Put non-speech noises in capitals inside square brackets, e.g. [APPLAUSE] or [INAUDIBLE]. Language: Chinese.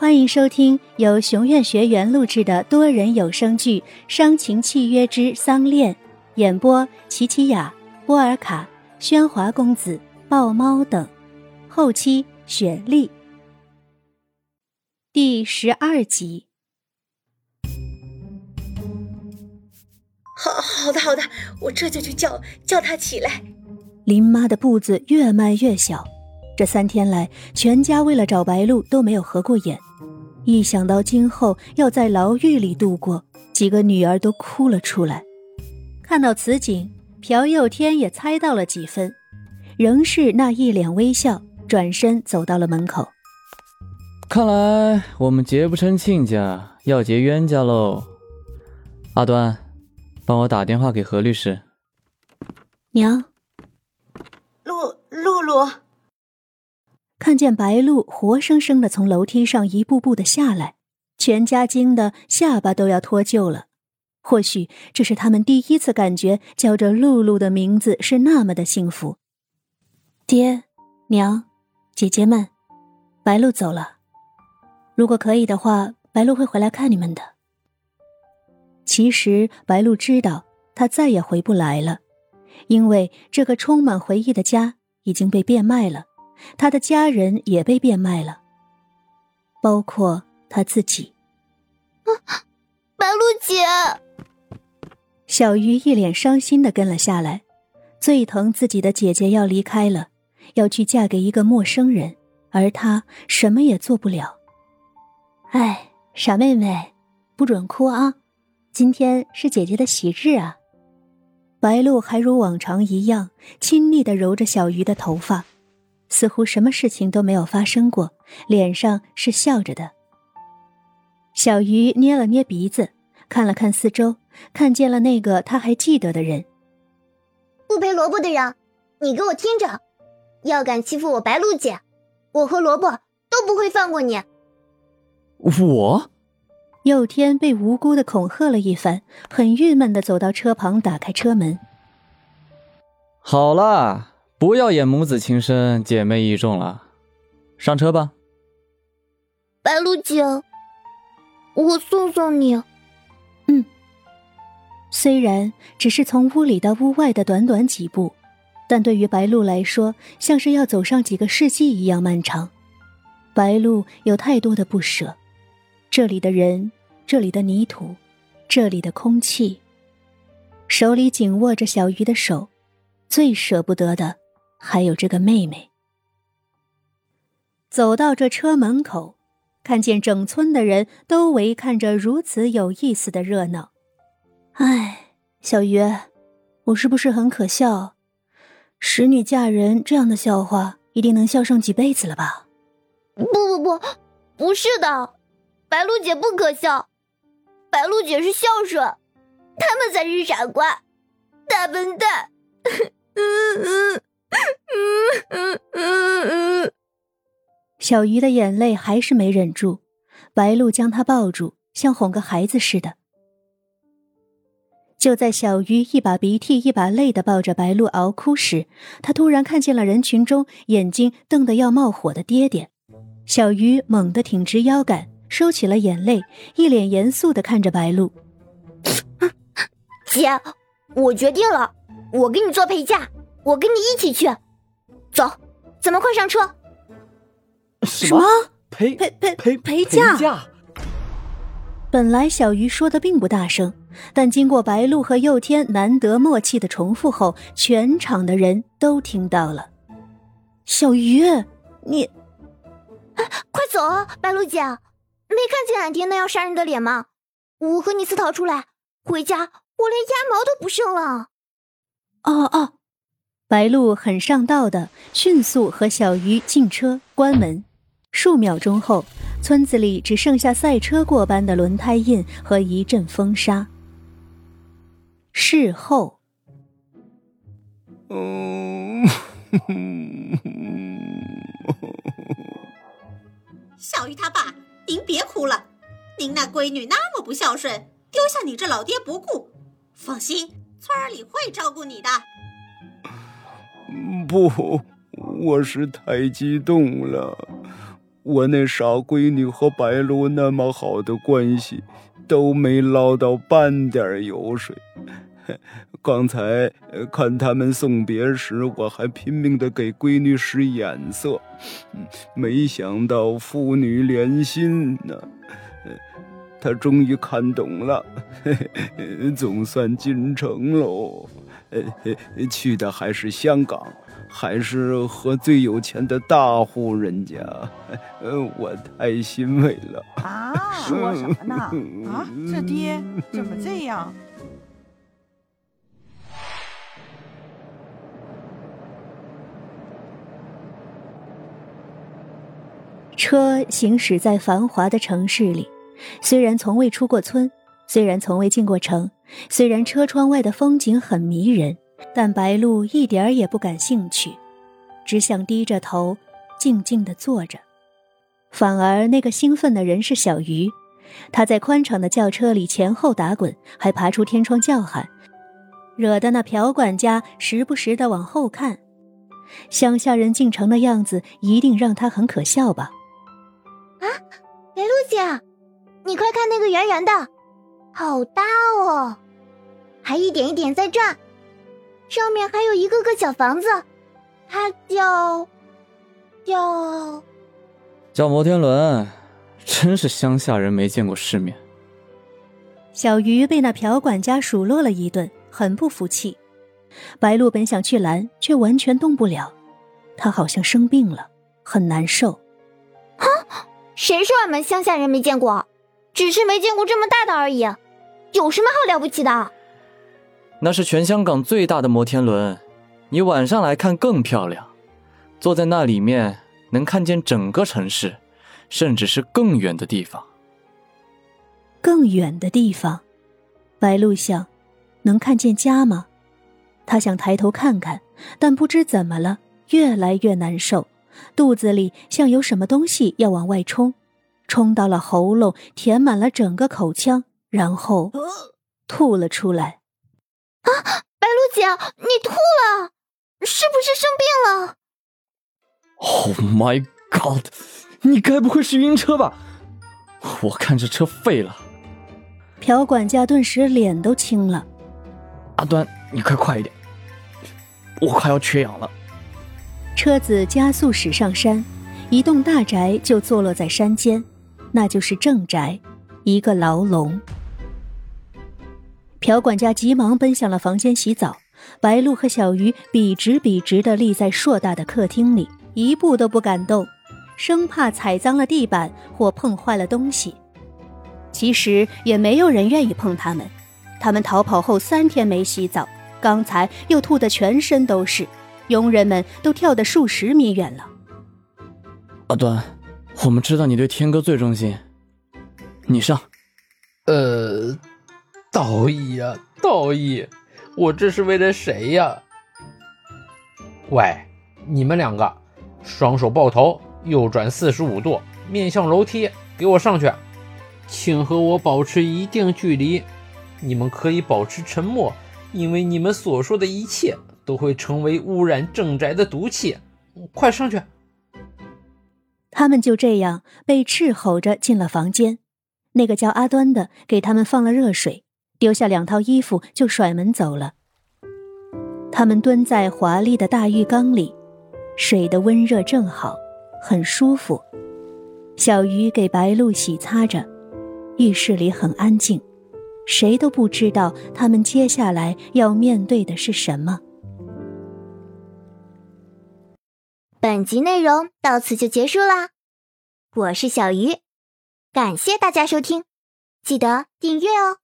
欢迎收听由熊院学员录制的多人有声剧《伤情契约之丧恋》，演播：琪琪雅、波尔卡、喧哗公子、豹猫等，后期雪莉。第十二集。好好的好的，我这就去叫叫他起来。林妈的步子越迈越小，这三天来，全家为了找白露都没有合过眼。一想到今后要在牢狱里度过，几个女儿都哭了出来。看到此景，朴佑天也猜到了几分，仍是那一脸微笑，转身走到了门口。看来我们结不成亲家，要结冤家喽。阿端，帮我打电话给何律师。娘，露露露。看见白露活生生的从楼梯上一步步的下来，全家惊得下巴都要脱臼了。或许这是他们第一次感觉叫着露露的名字是那么的幸福。爹，娘，姐姐们，白露走了。如果可以的话，白露会回来看你们的。其实白露知道，她再也回不来了，因为这个充满回忆的家已经被变卖了。他的家人也被变卖了，包括他自己。白露姐，小鱼一脸伤心的跟了下来，最疼自己的姐姐要离开了，要去嫁给一个陌生人，而她什么也做不了。哎，傻妹妹，不准哭啊！今天是姐姐的喜日啊！白露还如往常一样亲昵的揉着小鱼的头发。似乎什么事情都没有发生过，脸上是笑着的。小鱼捏了捏鼻子，看了看四周，看见了那个他还记得的人。不赔萝卜的人，你给我听着！要敢欺负我白露姐，我和萝卜都不会放过你。我，佑天被无辜的恐吓了一番，很郁闷的走到车旁，打开车门。好了。不要演母子情深、姐妹义重了，上车吧。白露姐，我送送你。嗯。虽然只是从屋里到屋外的短短几步，但对于白露来说，像是要走上几个世纪一样漫长。白露有太多的不舍，这里的人，这里的泥土，这里的空气。手里紧握着小鱼的手，最舍不得的。还有这个妹妹。走到这车门口，看见整村的人都围看着如此有意思的热闹。唉，小鱼，我是不是很可笑？使女嫁人这样的笑话，一定能笑上几辈子了吧？不不不，不是的，白露姐不可笑，白露姐是孝顺，他们才是傻瓜，大笨蛋。嗯嗯。[LAUGHS] 小鱼的眼泪还是没忍住，白露将她抱住，像哄个孩子似的。就在小鱼一把鼻涕一把泪的抱着白露嗷哭时，他突然看见了人群中眼睛瞪得要冒火的爹爹。小鱼猛地挺直腰杆，收起了眼泪，一脸严肃的看着白露：“ [LAUGHS] 姐，我决定了，我给你做陪嫁。”我跟你一起去，走，咱们快上车。什么陪陪陪陪陪嫁？本来小鱼说的并不大声，但经过白露和佑天难得默契的重复后，全场的人都听到了。小鱼，你，快走啊！白露姐，没看见俺爹那要杀人的脸吗？我和你私逃出来，回家我连鸭毛都不剩了。哦哦。白露很上道的，迅速和小鱼进车关门。数秒钟后，村子里只剩下赛车过般的轮胎印和一阵风沙。事后，嗯，小鱼他爸，您别哭了，您那闺女那么不孝顺，丢下你这老爹不顾。放心，村里会照顾你的。不，我是太激动了，我那傻闺女和白露那么好的关系，都没捞到半点油水。刚才看他们送别时，我还拼命的给闺女使眼色，没想到父女连心呢。她终于看懂了，[LAUGHS] 总算进城喽。去的还是香港，还是和最有钱的大户人家，我太欣慰了。啊，说什么呢？啊，这爹怎么这样？车行驶在繁华的城市里，虽然从未出过村，虽然从未进过城，虽然车窗外的风景很迷人，但白露一点儿也不感兴趣，只想低着头，静静地坐着。反而那个兴奋的人是小鱼，他在宽敞的轿车里前后打滚，还爬出天窗叫喊，惹得那朴管家时不时地往后看。乡下人进城的样子，一定让他很可笑吧。啊，白露姐，你快看那个圆圆的，好大哦，还一点一点在转，上面还有一个个小房子，它叫叫叫摩天轮，真是乡下人没见过世面。小鱼被那朴管家数落了一顿，很不服气。白鹿本想去拦，却完全动不了，他好像生病了，很难受。啊！谁说俺们乡下人没见过？只是没见过这么大的而已，有什么好了不起的？那是全香港最大的摩天轮，你晚上来看更漂亮。坐在那里面，能看见整个城市，甚至是更远的地方。更远的地方，白鹿想，能看见家吗？他想抬头看看，但不知怎么了，越来越难受。肚子里像有什么东西要往外冲，冲到了喉咙，填满了整个口腔，然后吐了出来。啊，白露姐，你吐了，是不是生病了？Oh my god！你该不会是晕车吧？我看这车废了。朴管家顿时脸都青了。阿端，你快快一点，我快要缺氧了。车子加速驶上山，一栋大宅就坐落在山间，那就是正宅，一个牢笼。朴管家急忙奔向了房间洗澡，白鹿和小鱼笔直笔直地立在硕大的客厅里，一步都不敢动，生怕踩脏了地板或碰坏了东西。其实也没有人愿意碰他们，他们逃跑后三天没洗澡，刚才又吐得全身都是。佣人们都跳得数十米远了。阿端，我们知道你对天哥最忠心，你上。呃，道义呀，道义，我这是为了谁呀？喂，你们两个，双手抱头，右转四十五度，面向楼梯，给我上去。请和我保持一定距离。你们可以保持沉默，因为你们所说的一切。都会成为污染正宅的毒气，快上去！他们就这样被斥吼着进了房间。那个叫阿端的给他们放了热水，丢下两套衣服就甩门走了。他们蹲在华丽的大浴缸里，水的温热正好，很舒服。小鱼给白露洗擦着，浴室里很安静，谁都不知道他们接下来要面对的是什么。本集内容到此就结束啦，我是小鱼，感谢大家收听，记得订阅哦。